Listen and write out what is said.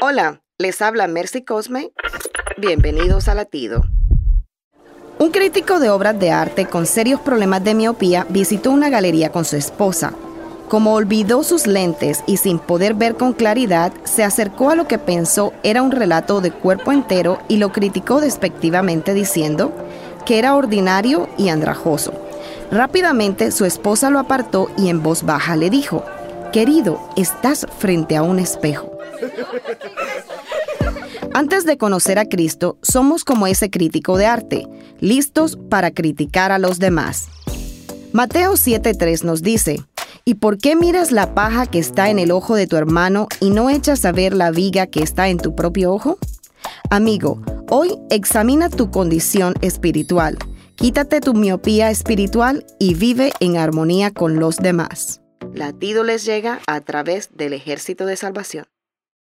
Hola, les habla Mercy Cosme. Bienvenidos a Latido. Un crítico de obras de arte con serios problemas de miopía visitó una galería con su esposa. Como olvidó sus lentes y sin poder ver con claridad, se acercó a lo que pensó era un relato de cuerpo entero y lo criticó despectivamente diciendo que era ordinario y andrajoso. Rápidamente su esposa lo apartó y en voz baja le dijo, Querido, estás frente a un espejo. Antes de conocer a Cristo, somos como ese crítico de arte, listos para criticar a los demás. Mateo 7:3 nos dice, ¿Y por qué miras la paja que está en el ojo de tu hermano y no echas a ver la viga que está en tu propio ojo? Amigo, hoy examina tu condición espiritual, quítate tu miopía espiritual y vive en armonía con los demás. Latido les llega a través del ejército de salvación.